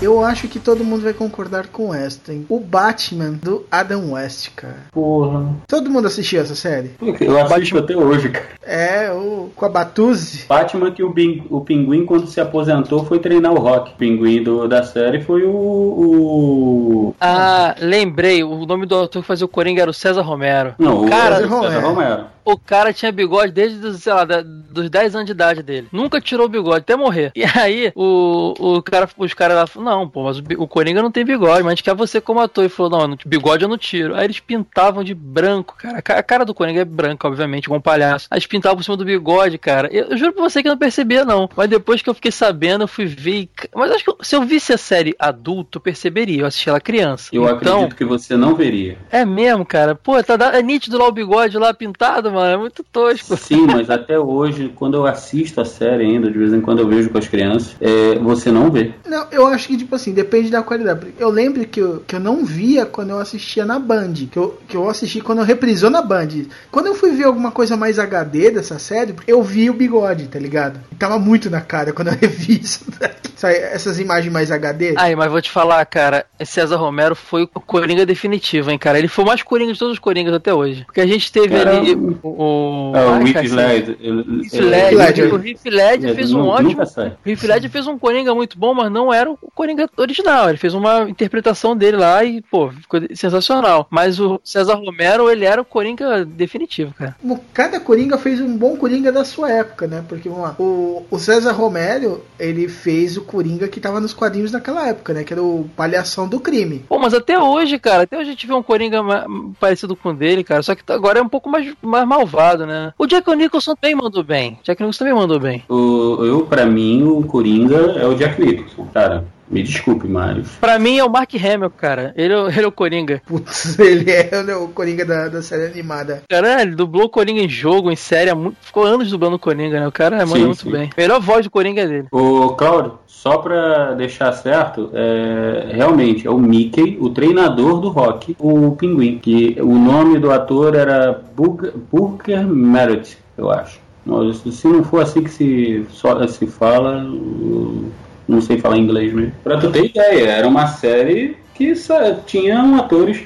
Eu acho que todo mundo vai concordar com esta, hein? O Batman do Adam West, cara. Porra. Todo mundo assistiu essa série? Eu assisto até hoje, cara. É, o com a Batuzzi. Batman que o, Bin- o Pinguim, quando se aposentou, foi treinar o Rock. O Pinguim do, da série foi o. o... Ah, lembrei, o nome do autor que fazia o Coringa era o César Romero. Não, o Cara, César Romero. Romero. O cara tinha bigode desde, dos, sei lá, dos 10 anos de idade dele. Nunca tirou o bigode, até morrer. E aí, o, o cara, os caras lá falaram, não, pô, mas o, Coringa não tem bigode, mas a gente quer você como ator. E falou, não, bigode eu não tiro. Aí eles pintavam de branco, cara. A ca- A cara do Coringa é branca, obviamente, igual um palhaço. Aí eles pintavam por cima do bigode, cara. Eu, eu juro pra você que eu não percebia, não. Mas depois que eu fiquei sabendo, eu fui ver. e- Mas acho que se eu visse a série adulto, eu perceberia. Eu assisti ela criança. Eu então, acredito que você não veria. é mesmo, cara. Pô, tá, da- é nítido lá o bigode lá pintado, mano. É muito tosco. Sim, mas até hoje, quando eu assisto a série ainda, de vez em quando eu vejo com as crianças, é, você não vê. Não, eu acho que, tipo assim, depende da qualidade. Eu lembro que eu, que eu não via quando eu assistia na Band. Que eu, que eu assisti quando eu reprisou na Band. Quando eu fui ver alguma coisa mais HD dessa série, eu vi o bigode, tá ligado? E tava muito na cara quando eu revi isso. Sabe, essas imagens mais HD. Aí, mas vou te falar, cara, esse César Romero foi o Coringa definitivo, hein, cara. Ele foi o mais Coringa de todos os Coringas até hoje. Porque a gente teve Cara, ali o. o... É, o Heath Ledger. Ledger. O Heath Ledger ele fez um ótimo. O Heath Ledger fez um Coringa muito bom, mas não era o Coringa original. Ele fez uma interpretação dele lá e, pô, ficou sensacional. Mas o César Romero, ele era o Coringa definitivo, cara. Cada Coringa fez um bom Coringa da sua época, né? Porque, vamos lá, o, o César Romero, ele fez o Coringa que tava nos quadrinhos naquela época, né? Que era o Palhação do Crime. Pô, mas até hoje, cara, até hoje a gente vê um Coringa parecido com o dele, cara. Só que agora é um pouco mais, mais malvado, né? O Jack Nicholson também mandou bem. Jack Nicholson também mandou bem. O, eu, pra mim, o Coringa é o Jack Nicholson. Cara, me desculpe, mas. Pra mim é o Mark Hamill, cara. Ele, é o- ele é o Coringa. Putz, ele é o Coringa da, da série animada. Cara, ele dublou o Coringa em jogo, em série. há muito- Ficou anos dublando o Coringa, né? O cara manda Sim, muito sim. bem. A melhor voz do Coringa é dele. Ô, Claudio, só pra deixar certo, é, realmente é o Mickey, o treinador do rock, o Pinguim. Que o nome do ator era Booker, Booker Merritt, eu acho. Mas, se não for assim que se, só, se fala, não sei falar inglês mesmo. Pra tu ter ideia, era uma série que tinha atores.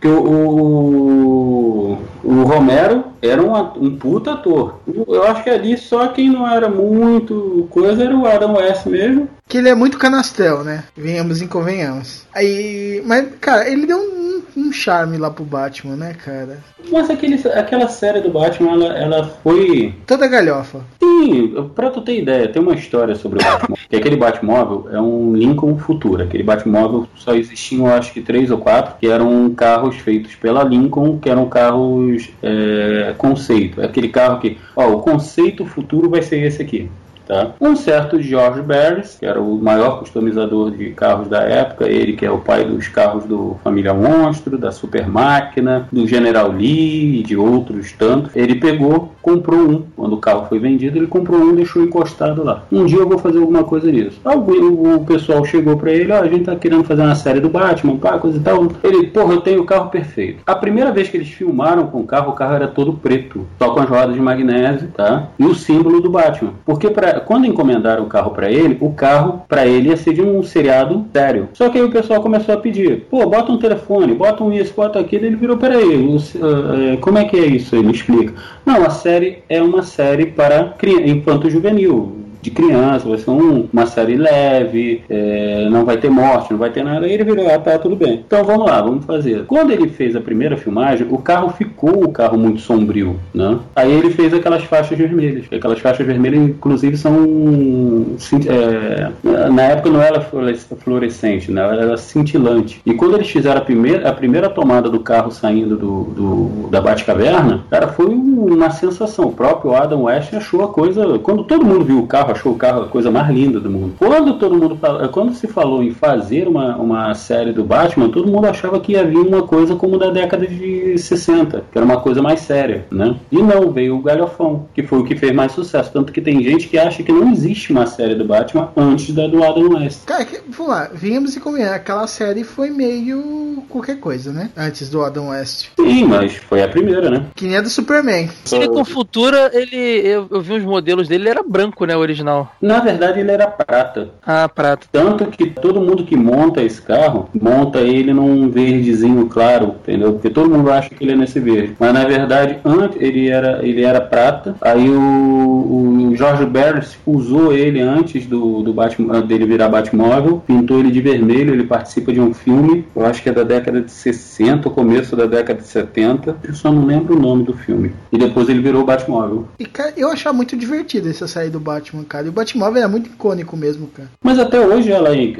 Que o, o, o Romero era um, um puta ator. Eu acho que ali só quem não era muito coisa era o Adam West mesmo. Que ele é muito canastrão, né? Venhamos e convenhamos. Aí. Mas, cara, ele deu um, um charme lá pro Batman, né, cara? Mas aquele, aquela série do Batman, ela, ela foi. Toda galhofa. Sim, pra tu ter ideia, tem uma história sobre o Batmóvel. que aquele Batmóvel é um Lincoln Futura. Aquele Batmóvel só existiam, acho que três ou quatro, que eram carros feitos pela Lincoln, que eram carros é, conceito. É aquele carro que, ó, o conceito futuro vai ser esse aqui. Tá? Um certo George Barris, que era o maior customizador de carros da época, ele que é o pai dos carros do Família Monstro, da Super Máquina, do General Lee e de outros tantos, ele pegou, comprou um. Quando o carro foi vendido, ele comprou um e deixou encostado lá. Um dia eu vou fazer alguma coisa nisso. O pessoal chegou pra ele, ó, a gente tá querendo fazer uma série do Batman, pá, coisa e tal. Ele, porra, eu tenho o carro perfeito. A primeira vez que eles filmaram com o carro, o carro era todo preto, só com as rodas de magnésio, tá? E o símbolo do Batman. Porque quando encomendaram o carro pra ele, o carro pra ele ia ser de um seriado sério. Só que aí o pessoal começou a pedir, pô, bota um telefone, bota um isso, bota aquilo. Ele virou, peraí, eh, como é que é isso? Ele explica. Não, a série é uma série para cri- infanto-juvenil de criança, vai ser um- uma série leve, é, não vai ter morte, não vai ter nada. Aí ele virou, ah, tá, tudo bem. Então vamos lá, vamos fazer. Quando ele fez a primeira filmagem, o carro ficou um carro muito sombrio, né? Aí ele fez aquelas faixas vermelhas. Aquelas faixas vermelhas, inclusive, são. é, na época não era fluores- fluorescente, né? Era cintilante. E quando eles fizeram a primeira, a primeira tomada do carro saindo do, do- da Batcaverna, cara, foi uma sensação. O próprio Adam West achou a coisa. Quando todo mundo viu o carro, achou o carro a coisa mais linda do mundo. Quando todo mundo quando se falou em fazer uma, uma série do Batman, todo mundo achava que ia vir uma coisa como da década de 60, que era uma coisa mais séria, né? E não, veio o Galhofão, que foi o que fez mais sucesso. Tanto que tem gente que acha que não existe uma série do Batman antes da do Adam West. Cara, que, vamos lá, venhamos e convenhamos. Aquela série foi meio qualquer coisa, né? Antes do Adam West. Sim, mas foi a primeira, né? Que nem a do Superman. Silicon Futura, ele. Eu, eu vi uns modelos dele, ele era branco, né? O original. Na verdade, ele era prata. Ah, prata. Tanto que todo mundo que monta esse carro, monta ele num verdezinho claro, entendeu? Porque todo mundo acha que ele é nesse verde. Mas na verdade, antes ele era, ele era prata. Aí o, o George Barris usou ele antes do, do Batman, dele virar Batmóvel, pintou ele de vermelho, ele participa de um filme, eu acho que é da década de 60, ou começo da década de 70. Eu só não lembro o nome do filme. E depois ele virou Batmóvel. E, cara, eu achava muito divertido essa série do Batman, cara. E o Batmóvel é muito icônico mesmo, cara. Mas até hoje ela é, é-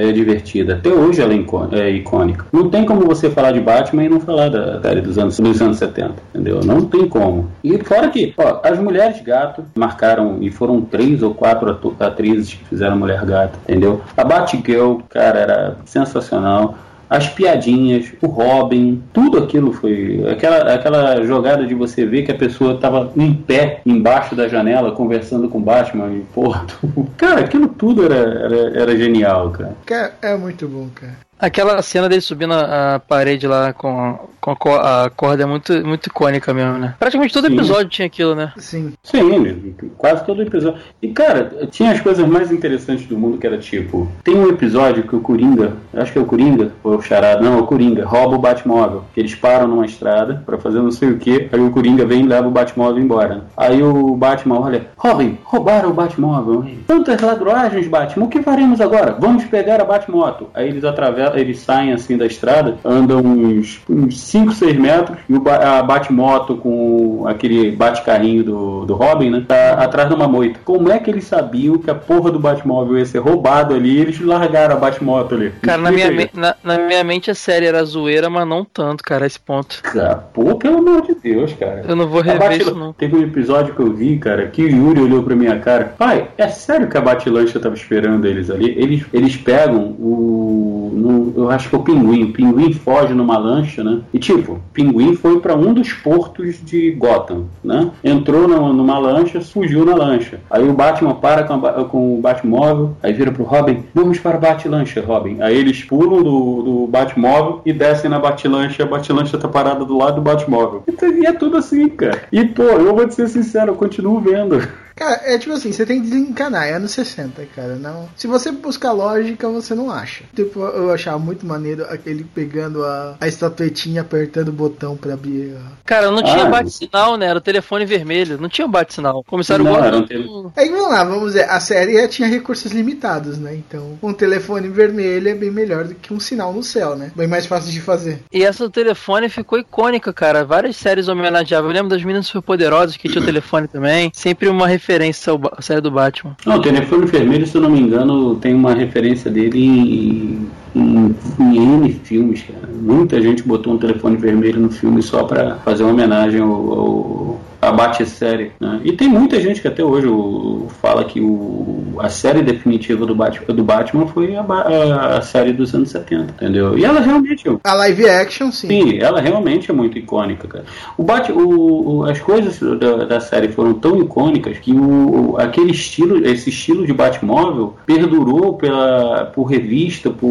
é- é divertida, até hoje ela é, é icônica. Não tem como você falar de Batman e não falar da série dos anos, dos anos 70, entendeu? Não tem como. E fora que, ó, as mulheres gato marcaram, e foram três ou quatro atrizes que fizeram Mulher Gato, entendeu? A Batgirl, cara, era sensacional. As piadinhas, o Robin, tudo aquilo foi. Aquela, aquela jogada de você ver que a pessoa tava em pé embaixo da janela conversando com o Batman e, porra, cara, aquilo tudo era, era, era genial, cara. Cara, é muito bom, cara. Aquela cena dele subindo a, a parede lá com, com a, a corda é muito, muito icônica mesmo, né? Praticamente todo Sim. episódio tinha aquilo, né? Sim. Sim, quase todo episódio. E cara, tinha as coisas mais interessantes do mundo que era tipo, tem um episódio que o Coringa, acho que é o Coringa, ou o Charada, não, é o Coringa, rouba o Batmóvel. Que eles param numa estrada pra fazer não sei o que, aí o Coringa vem e leva o Batmóvel embora. Aí o Batman olha, Robin, roubaram o Batmóvel. Tantas ladroagens, Batman, o que faremos agora? Vamos pegar a Batmoto. Aí eles atravessam, eles saem assim da estrada, andam uns 5, 6 metros, e o a Batmoto com aquele bate-carrinho do, do Robin, né? Tá atrás de uma moita. Como é que eles sabiam que a porra do Batmóvel ia ser roubado ali e eles largaram a Batmoto ali? Cara, na minha, me- na, na minha mente a série era zoeira, mas não tanto, cara, esse ponto. Cara, pô, pelo amor de Deus, cara. Eu não vou rever Batilan- isso, não. Teve um episódio que eu vi, cara, que o Yuri olhou pra minha cara. Pai, é sério que a Batilancha tava esperando eles ali? Eles, eles pegam o. no- eu acho que é o pinguim. O pinguim foge numa lancha, né? E tipo, o pinguim foi pra um dos portos de Gotham, né? Entrou na- numa lancha, fugiu na lancha. Aí o Batman para com, a com o Batmóvel, aí vira pro Robin: Vamos para a Batlancha, Robin. Aí eles pulam do, do Batmóvel e descem na Batlancha. A Batlancha tá parada do lado do Batmóvel. E, e é tudo assim, cara. E pô, eu vou te ser sincero, eu continuo vendo. Cara, é tipo assim, você tem que desencanar, é anos 60, cara. Não. Se você buscar lógica, você não acha. Tipo, eu achava muito maneiro aquele pegando a, a estatuetinha, apertando o botão pra abrir. a- Cara, não tinha Ah, bate-sinal, né? Era o telefone vermelho. Não tinha bate-sinal. Comissário Não, Gordon. tele- Aí vamos lá, vamos ver. A série tinha recursos limitados, né? Então, um telefone vermelho é bem melhor do que um sinal no céu, né? Bem mais fácil de fazer. E essa do telefone ficou icônica, cara. Várias séries homenageavam. Eu lembro das Meninas Superpoderosas que tinha o telefone também. Sempre uma referência ba- à série do Batman. Não, o telefone vermelho, se eu não me engano, tem uma referência dele em, em, em N filmes, cara. Muita gente botou um telefone vermelho no filme só pra fazer uma homenagem ao, ao a Bat-série, né? E tem muita gente que até hoje o- fala que o, a série definitiva do Batman, do Batman foi a, a- a série dos anos 70, entendeu? E ela realmente A live action, sim. Sim, ela realmente é muito icônica, cara. O Bat, o, o- as coisas da, da série foram tão icônicas que o, aquele estilo, esse estilo de Batmóvel perdurou pela, por revista, por,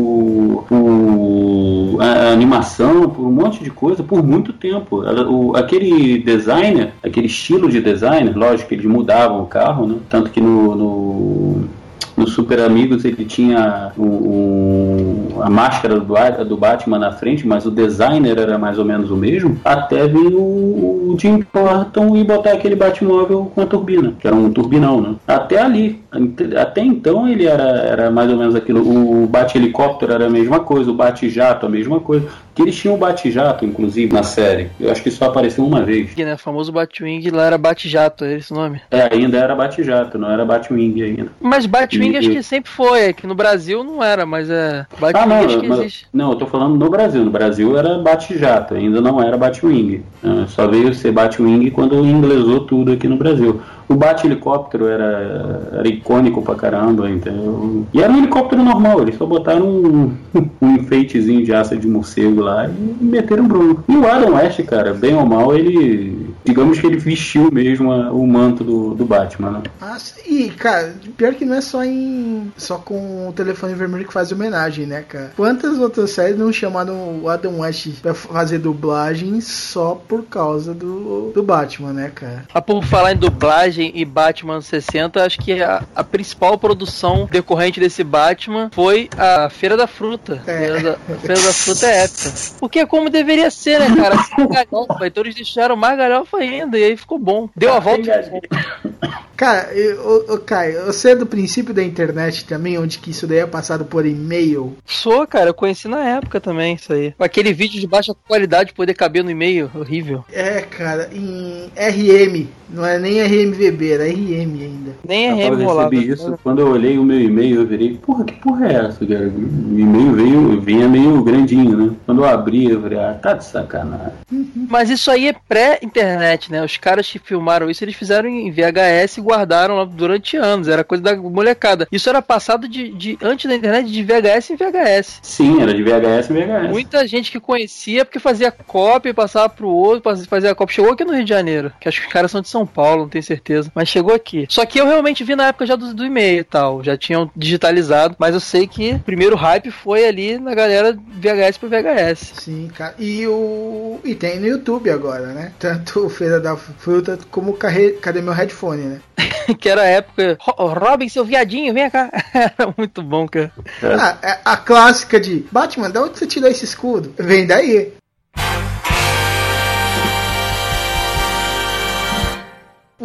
por a- animação, por um monte de coisa, por muito tempo. O- aquele designer, aquele estilo de designer, lógico que eles mudavam o carro, né? Tanto que no- no no Super Amigos ele tinha o, o- a máscara do, do Batman na frente, mas o designer era mais ou menos o mesmo, até vir o, o Jim Burton e botar aquele Batmóvel com a turbina, que era um turbinão, né? Até ali. Até então ele era, era mais ou menos aquilo. O Bat-helicóptero era a mesma coisa, o Bat-jato a mesma coisa. Que eles tinham o Bat-jato, inclusive, na série. Eu acho que só apareceu uma vez. Né? O famoso Batwing lá era Bate-Jato, é esse nome. É, ainda era Bat-jato, não era Batwing ainda. Mas Batwing E- acho que sempre foi. É que no Brasil não era, mas é. Batwing Ah, não, acho que mas- existe. não, eu tô falando no Brasil. No Brasil era Bate-Jato, ainda não era Batwing. né? Só veio ser Batwing quando inglesou tudo aqui no Brasil. O Bate-helicóptero era, era icônico pra caramba, entendeu? E era um helicóptero normal, eles só botaram um, um enfeitezinho de asa de morcego lá e meteram bronco. E o Adam West, cara, bem ou mal, ele. Digamos que ele vestiu mesmo a- o manto do, do Batman, né? Ah, e, cara, pior que não é só em. só com o telefone vermelho que faz homenagem, né, cara? Quantas outras séries não chamaram o Adam West pra fazer dublagem só por causa do, do Batman, né, cara? Ah, por falar em dublagem e Batman 60, acho que a, a principal produção decorrente desse Batman foi a Feira da Fruta. É. A, Feira da, a Feira da Fruta é épica. Porque é como deveria ser, né, cara? Sem galhofa. Então eles deixaram mais galhofa ainda e aí ficou bom. Deu a volta. Cara, eu, ô, ô, Caio, você é do princípio da internet também, onde que isso daí é passado por e-mail? Sou, cara, eu conheci na época também isso aí. Aquele vídeo de baixa qualidade poder caber no e-mail, horrível. É, cara, em RM, não é nem RMVB, era RM ainda. Nem Rapaz, é eu recebi isso. Quando eu olhei o meu e-mail, eu virei, porra, que porra é essa, cara? O e-mail veio, vinha meio grandinho, né? Quando eu abri, eu falei, ah, tá de sacanagem. Mas isso aí é pré-internet, né? Os caras que filmaram isso, eles fizeram em VHS e guardaram lá durante anos. Era coisa da molecada. Isso era passado de, de antes da internet de VHS em VHS. Sim, era de VHS e VHS. Muita gente que conhecia porque fazia cópia e passava pro outro, faz- fazia cópia. Chegou aqui no Rio de Janeiro, que acho que os caras são de São Paulo, não tenho certeza. Mas chegou aqui. Só que eu realmente vi na época já do, do e-mail e tal. Já tinham digitalizado. Mas eu sei que o primeiro hype foi ali na galera VHS pro VHS. Sim, cara. E o. E tem no YouTube agora, né? Tanto o Feira da Fruta como. Cadê meu headphone, né? que era a época. "Ro- Robin, seu viadinho, vem cá. era muito bom, cara. Ah, é a clássica de Batman, da onde você tirou esse escudo? Vem daí.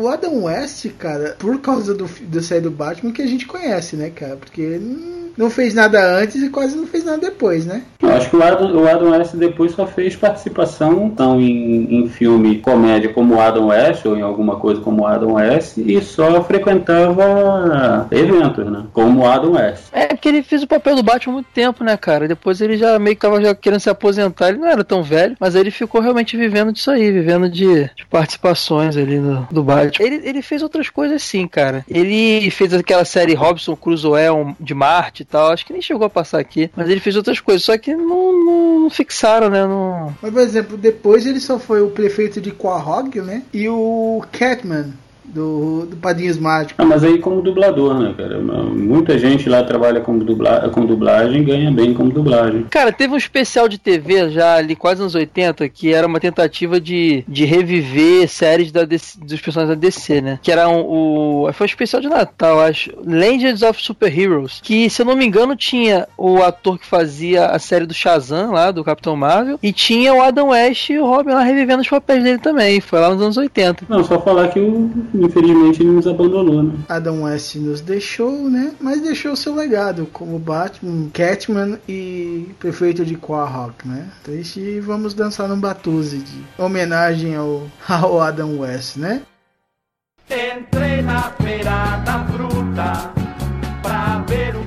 O Adam West, cara, por causa do, do série do Batman que a gente conhece, né, cara? Porque ele não fez nada antes e quase não fez nada depois, né? Eu acho que o Adam, o Adam West depois só fez participação então, em, em filme comédia como o Adam West, ou em alguma coisa como o Adam West, e só frequentava eventos, né? Como o Adam West. É porque ele fez o papel do Batman há muito tempo, né, cara? Depois ele já meio que tava já querendo se aposentar. Ele não era tão velho, mas aí ele ficou realmente vivendo disso aí, vivendo de, de participações ali no, do Batman. Ele, ele fez outras coisas sim, cara. Ele fez aquela série Robson Crusoe de Marte e tal. Acho que nem chegou a passar aqui. Mas ele fez outras coisas, só que não, não, não fixaram, né? Não... Mas, por exemplo, depois ele só foi o prefeito de Quahog, né? E o Catman do, do Mágicos. Ah, mas aí como dublador, né, cara? Muita gente lá trabalha como dubla com dublagem e ganha bem como dublagem. Cara, teve um especial de TV já ali quase nos 80 que era uma tentativa de, de reviver séries da DC, dos personagens da DC, né? Que era um, o. Foi um especial de Natal, acho. Legends of Super Heroes. Que, se eu não me engano, tinha o ator que fazia a série do Shazam lá, do Capitão Marvel, e tinha o Adam West e o Robin lá revivendo os papéis dele também. Foi lá nos anos 80. Não, só falar que o, infelizmente ele nos abandonou, né? Adam West nos deixou, né? Mas deixou seu legado como Batman, Catman e prefeito de Quahog, né? Triste e vamos dançar num Batuze de homenagem ao, ao Adam West, né? Entrei na feira da fruta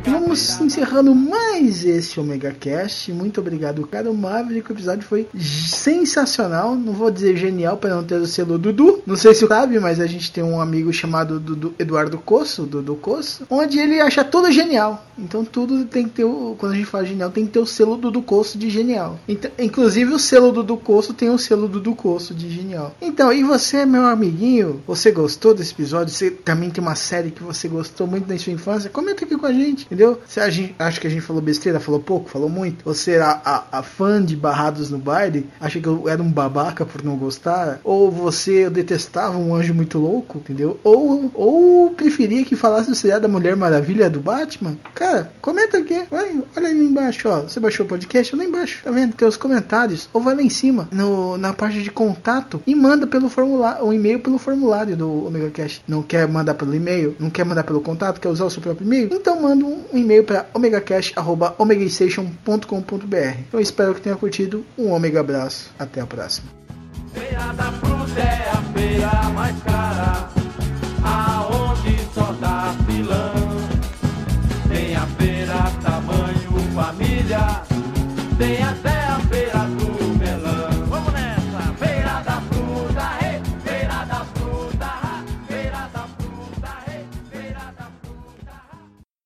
Vamos encerrando mais esse Omega Cast. Muito obrigado, cara. O Maverick, o episódio foi sensacional. Não vou dizer genial para não ter o selo Dudu. Não sei se sabe, mas a gente tem um amigo chamado Dudu, Eduardo Coço, Dudu Coço, onde ele acha tudo genial. Então tudo tem que ter o, quando a gente fala genial, tem que ter o selo Dudu Coço de genial. Então, inclusive o selo Dudu Coço tem o selo Dudu Coço de genial. Então, e você, meu amiguinho, você gostou desse episódio? Você também tem uma série que você gostou muito na sua infância? Comenta aqui com a gente, entendeu? Você a gente, acha que a gente falou besteira, falou pouco, falou muito? Você era a, a fã de Barrados no Baile? Acha que eu era um babaca por não gostar? Ou você detestava um anjo muito louco, entendeu? Ou, ou preferia que falasse o seriado da Mulher Maravilha do Batman? Cara, comenta aqui, vai, olha ali embaixo, ó. Você baixou o podcast? Lá embaixo, tá vendo? Tem os comentários. Ou vai lá em cima, no, na parte de contato, e manda pelo formulário, um e-mail pelo formulário do Omega Cash. Não quer mandar pelo e-mail? Não quer mandar pelo contato? Quer usar o seu próprio e-mail? Então manda um e-mail para omegacast.omegastation.com.br. Eu espero que tenha curtido. Um Omega abraço. Até a próxima. Feira da fruta é a feira mais cara, aonde só dá filão. Tem a feira tamanho família, tem até